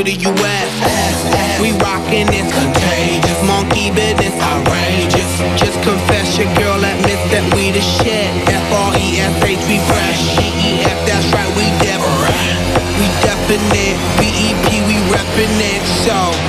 to the U.S. We rockin' it's contagious, monkey business outrageous. Just confess your girl admits that we the shit. F-R-E-S-H, we fresh. E-E-F, that's right, we different. We definite, B-E-P, we reppin' it, so.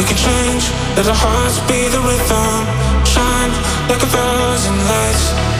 We can change, let our hearts be the rhythm, shine like a thousand lights.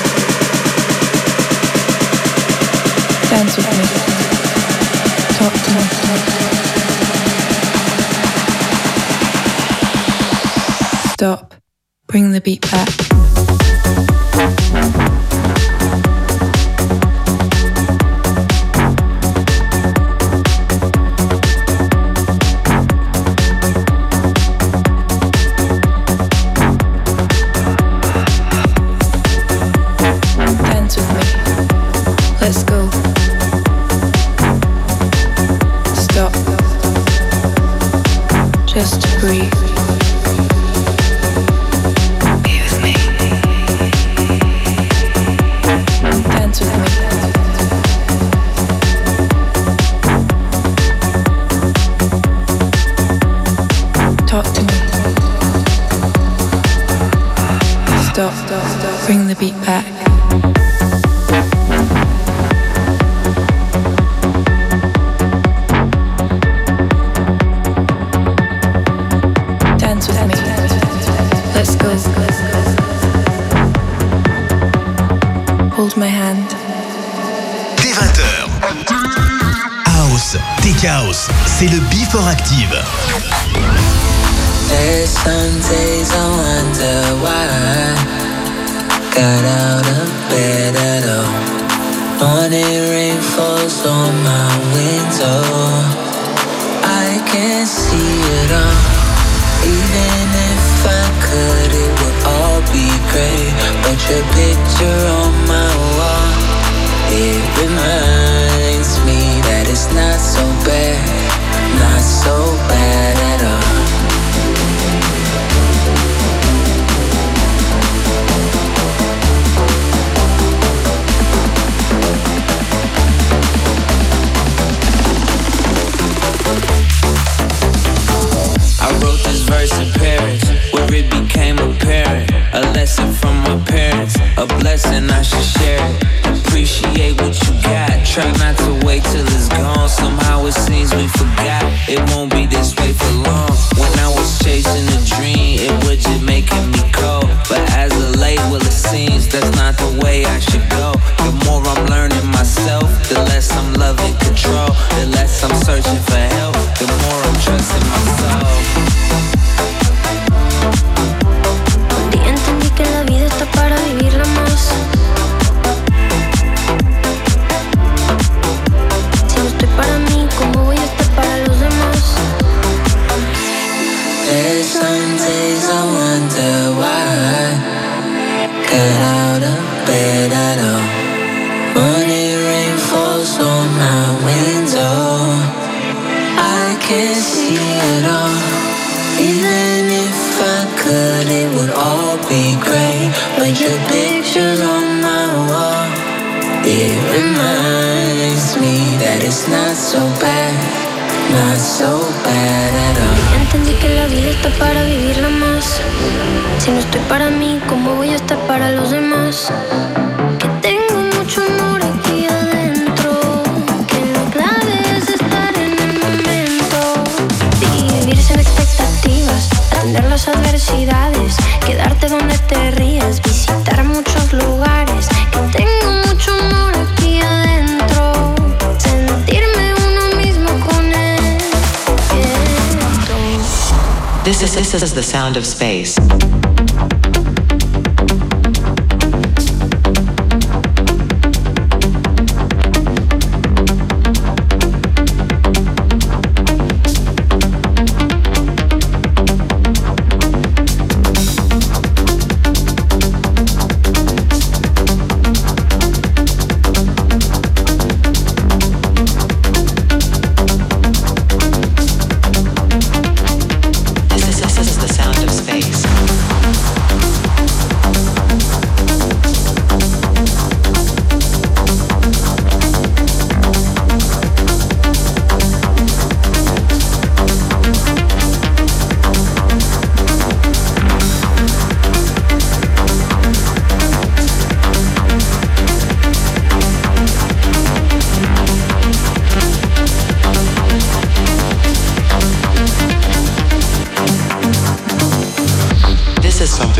Dance with me. Talk to me. Stop. Bring the beat back.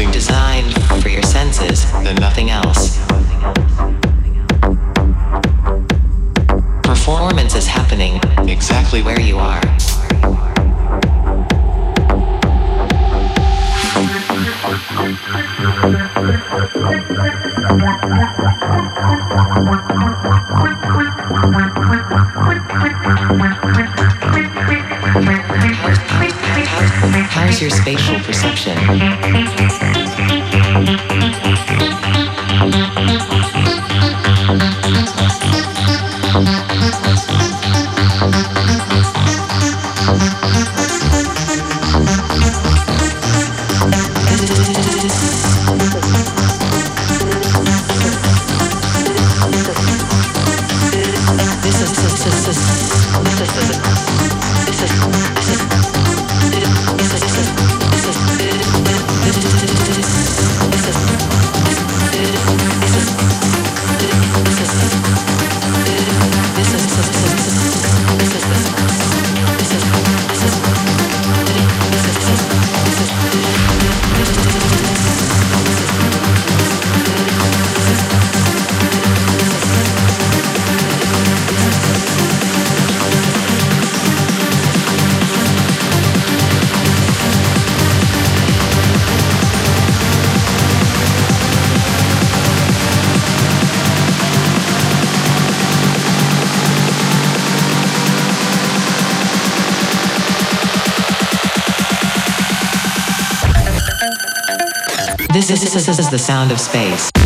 designed for your senses than nothing else. Performance is happening exactly where you are. This is, this is, the sound of space.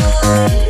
Bye.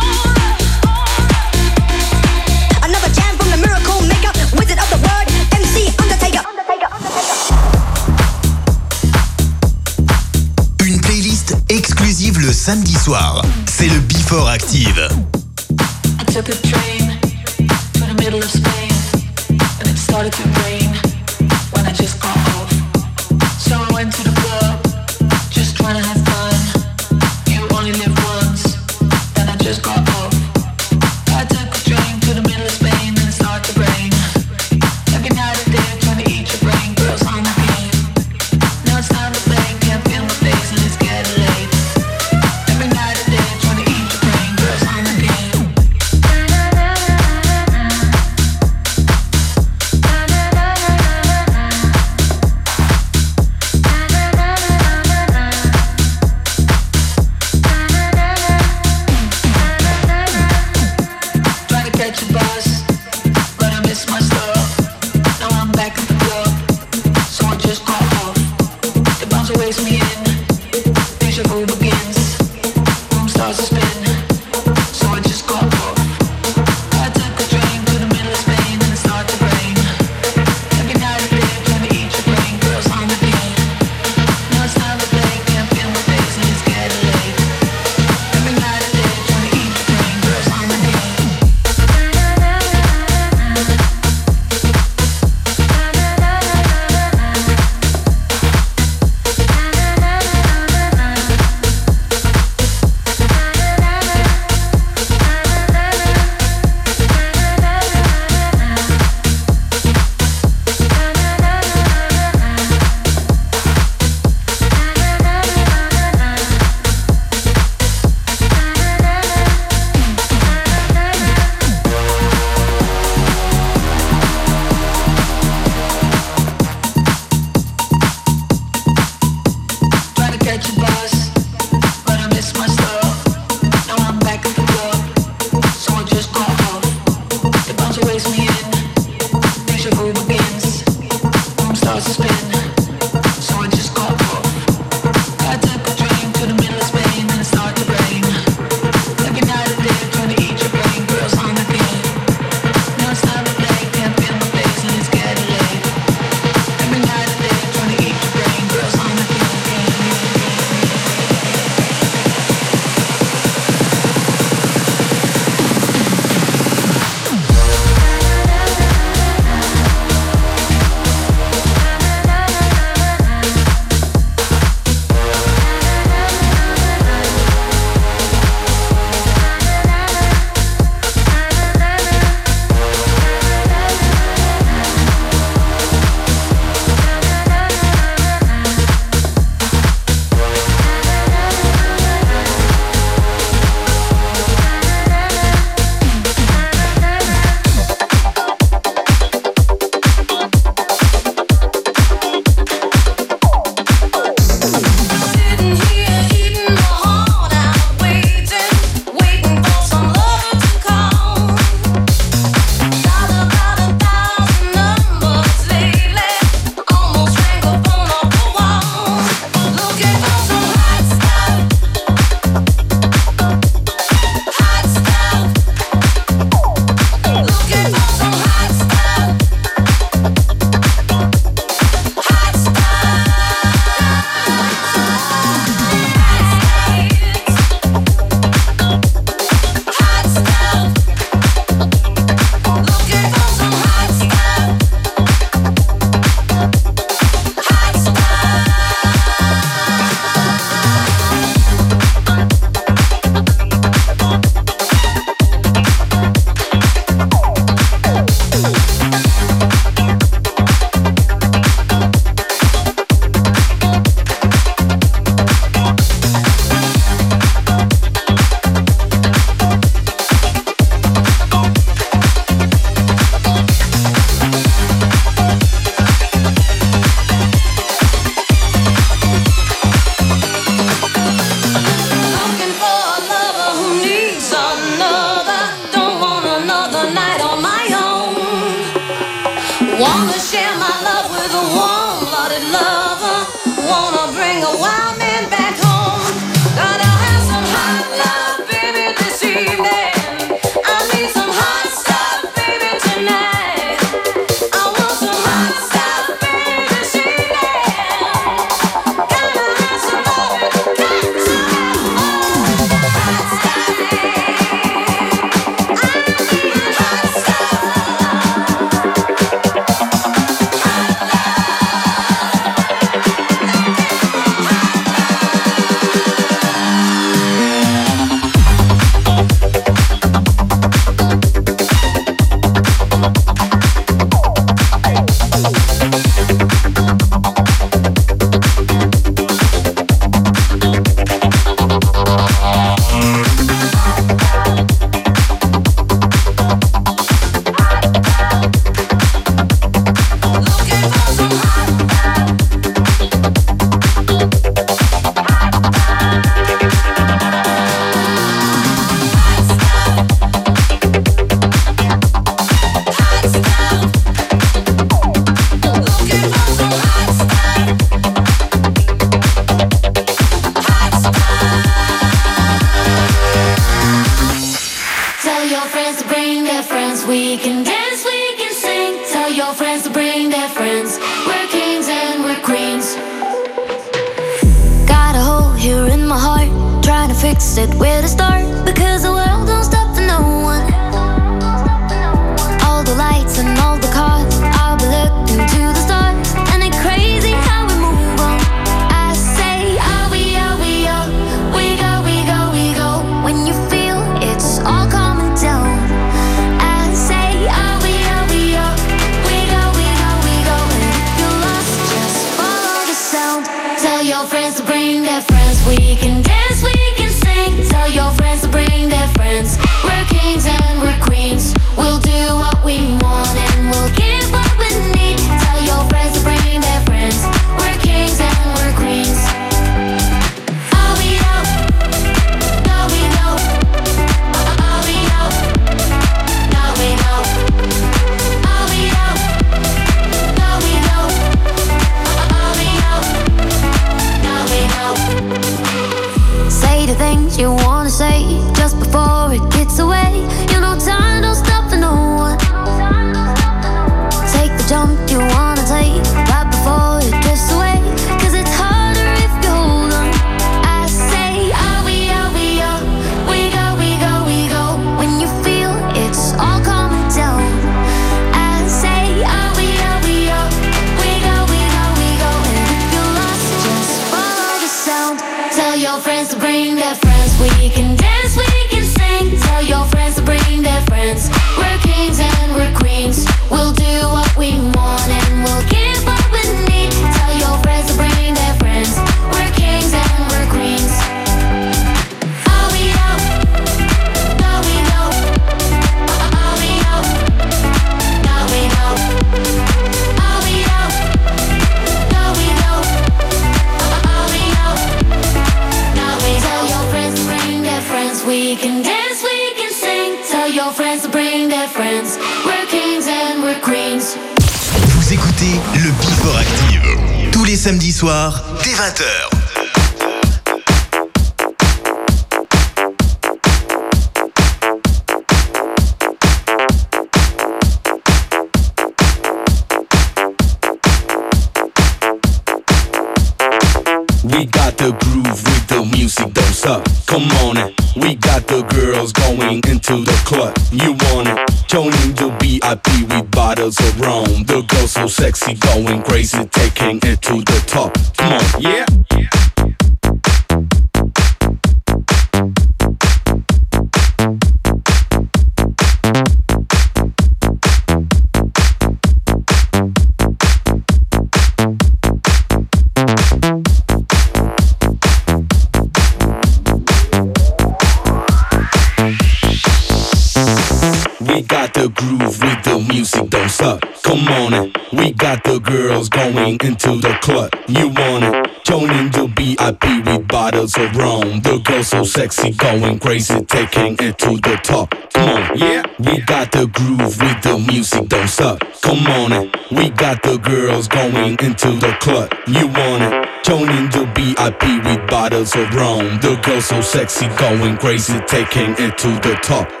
so sexy, going crazy, taking it to the top.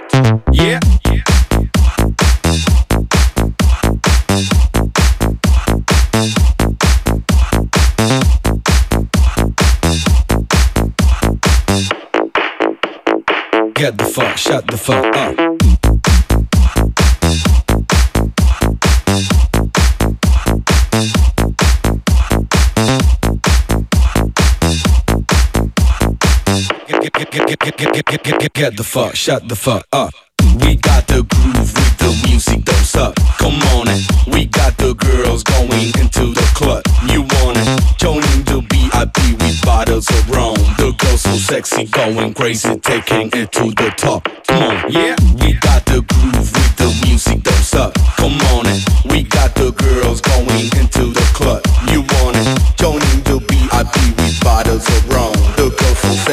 fuck, shut the fuck up. We got the groove with the music, don't suck. Come on, and we got the girls going into the club. You wanna join the VIP with bottles of rum? The girls so sexy, going crazy, taking it to the top. Come on, yeah. We got the groove with the music, don't suck. Come on, and we got the girls going into the club. You wanna join the VIP with bottles of rum?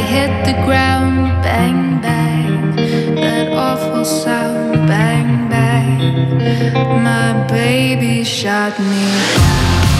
hit the ground, bang, bang. That awful sound, bang, bang. My baby shot me down.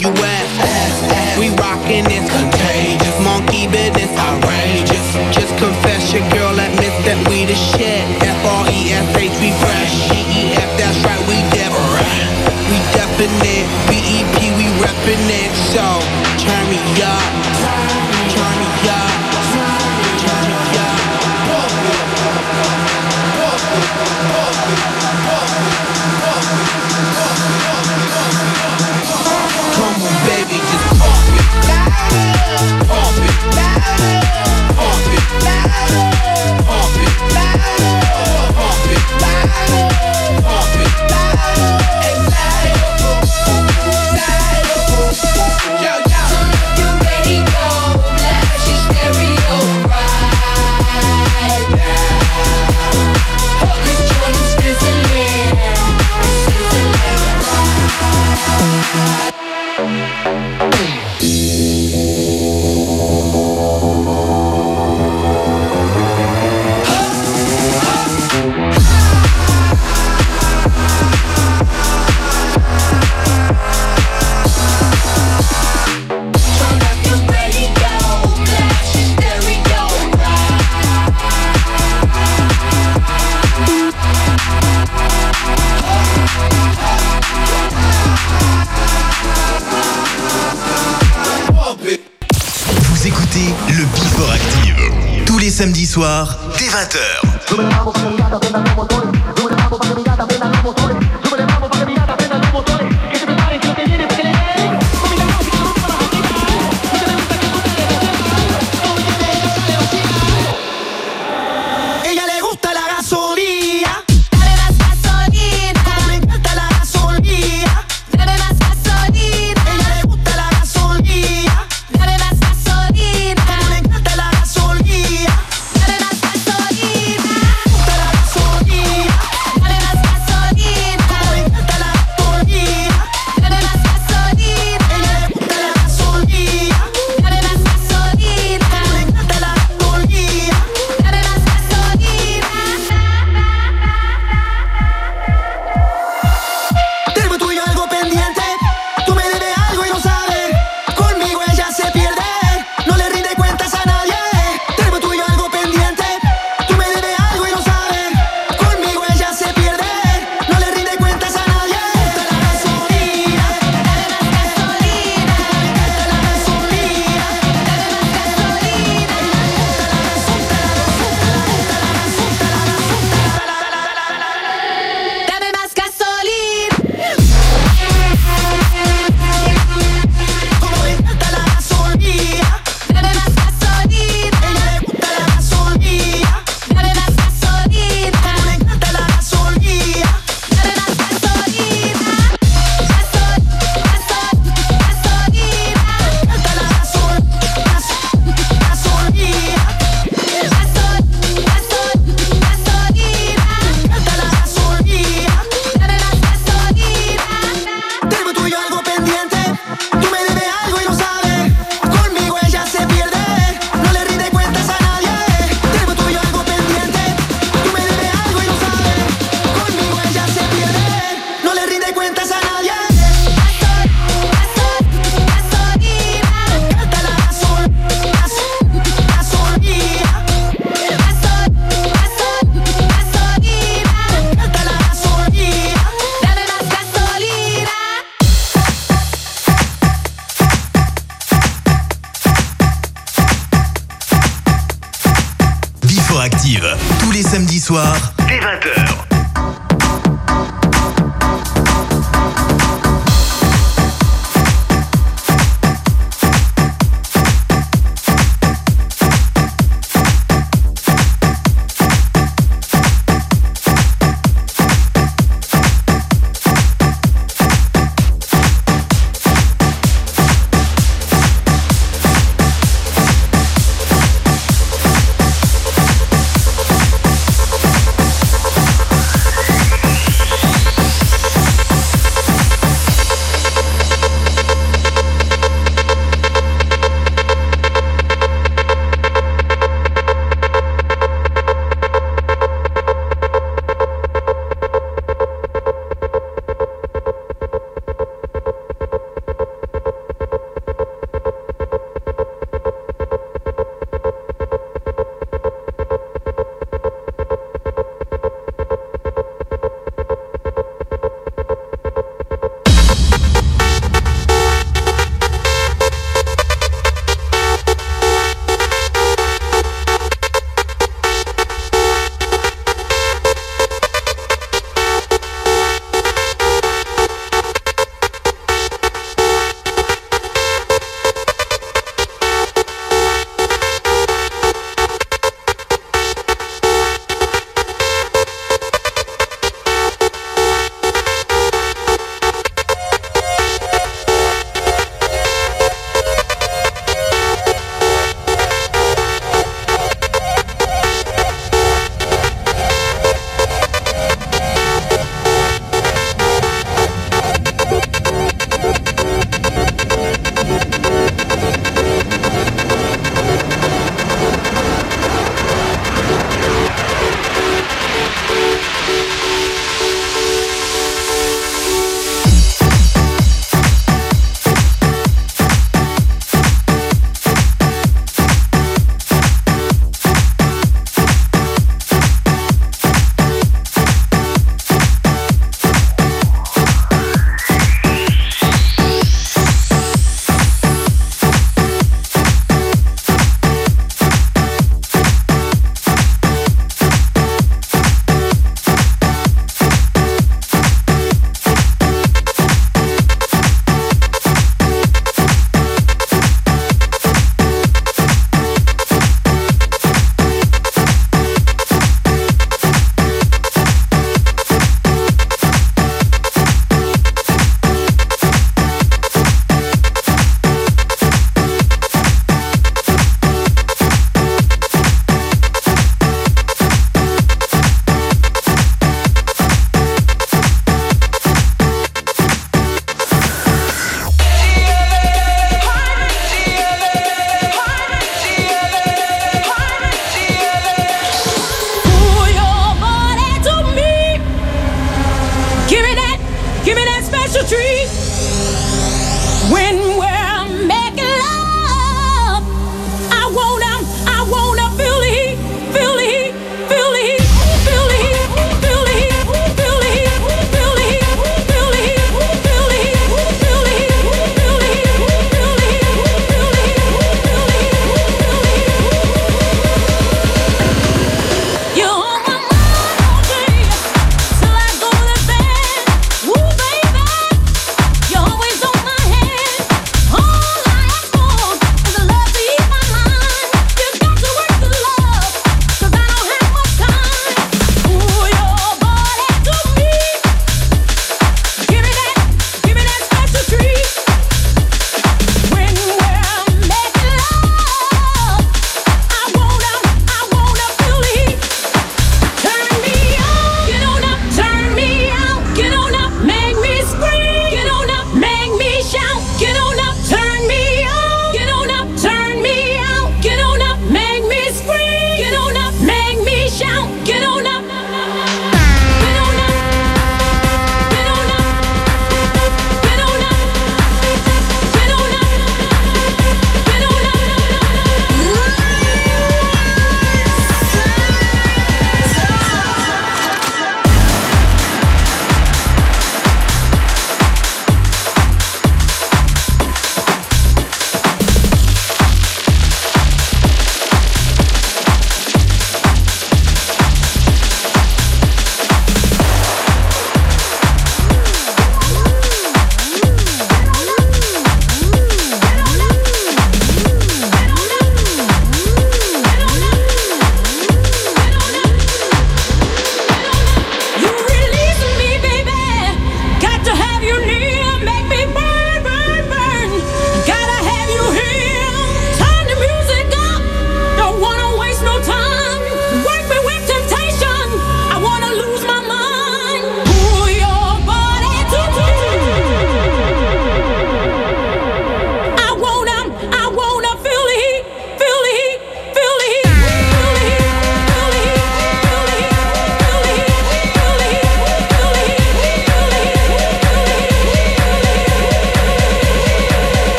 you? We rockin', it's contagious. Monkey business, outrageous. Just confess your girl admits that we the shit. F-R-E-S-H, we fresh. G-E-F, that's right, we different. We definite. B-E-P, we reppin' it, so.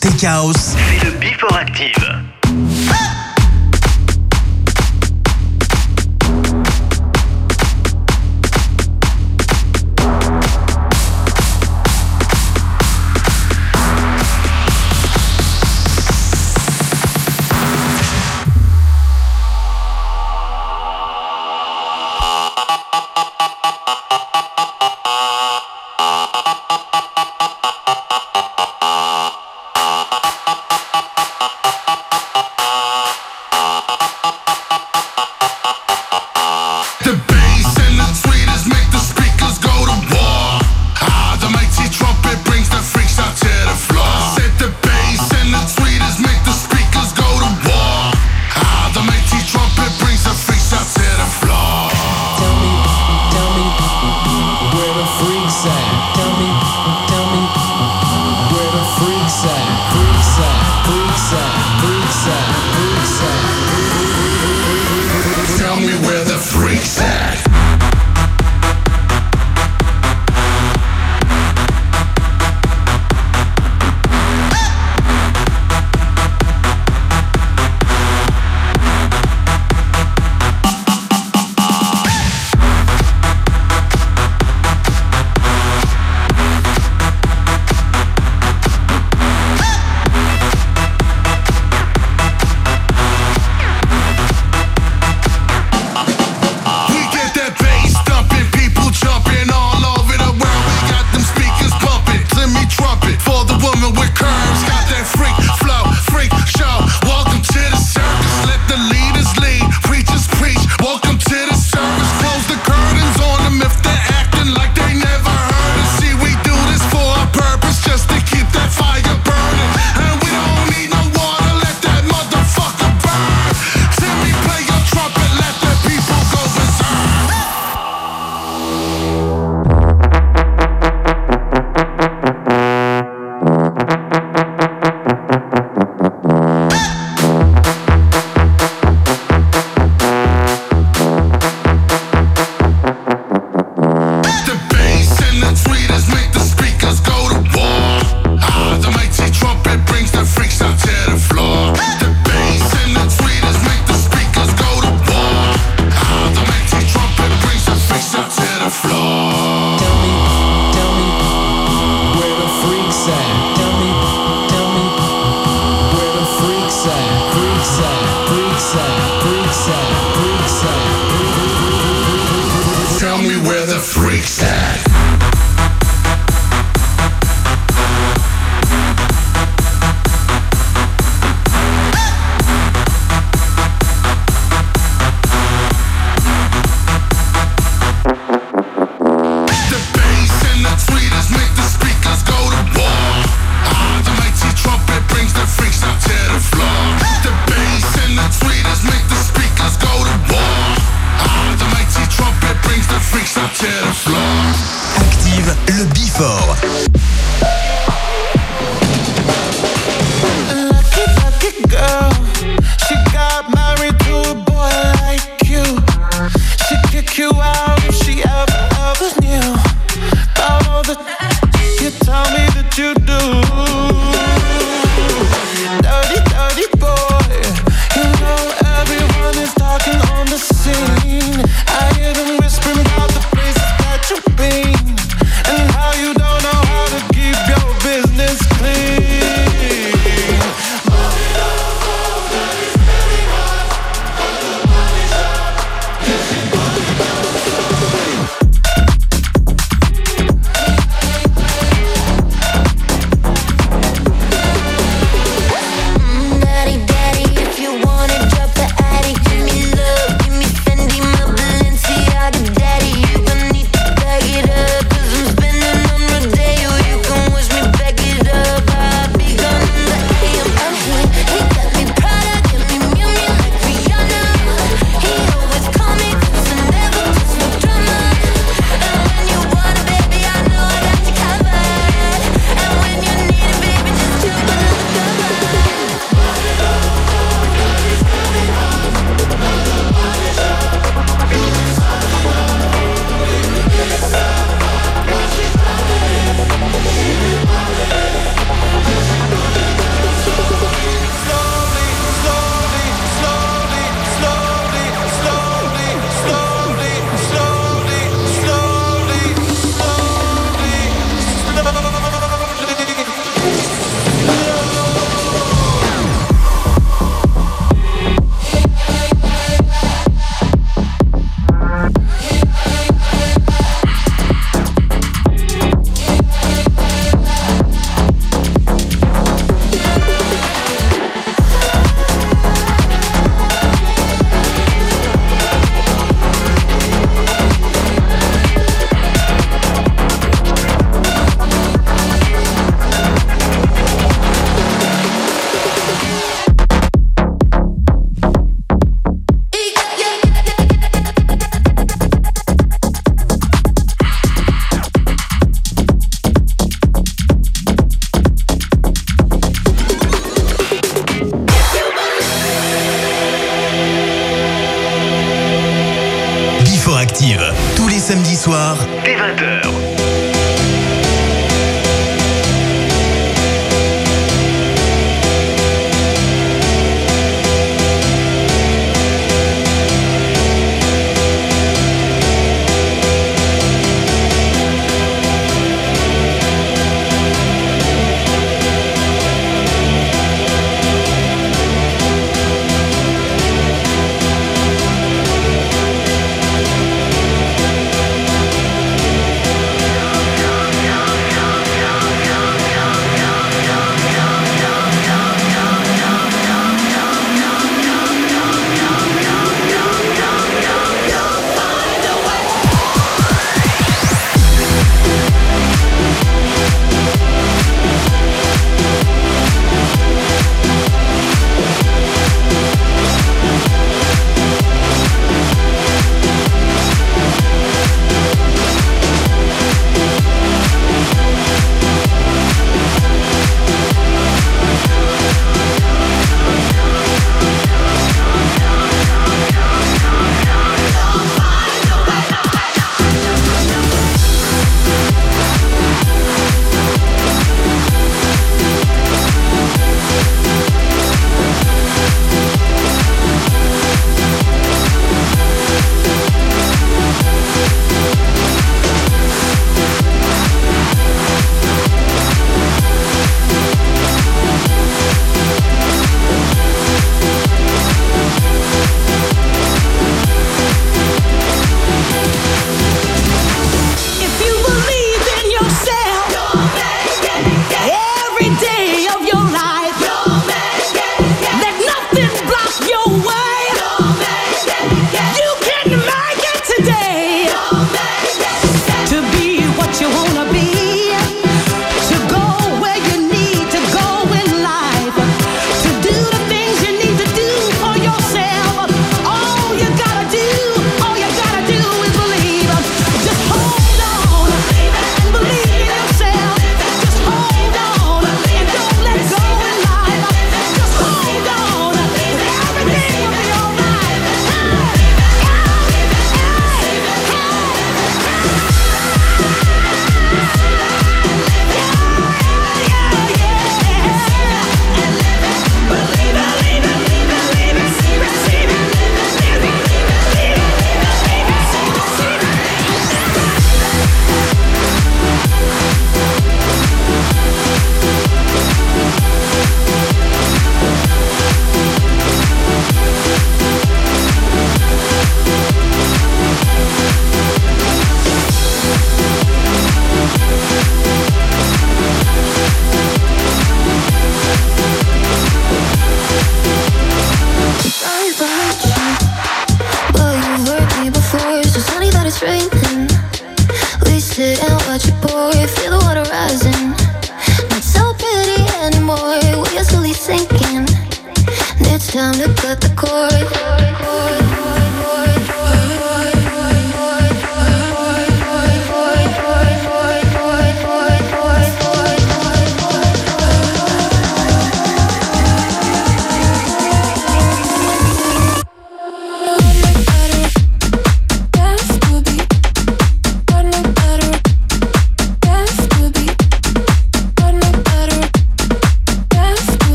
Tech House, c'est le Before Active.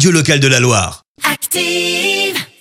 Radio locale de la Loire. Active!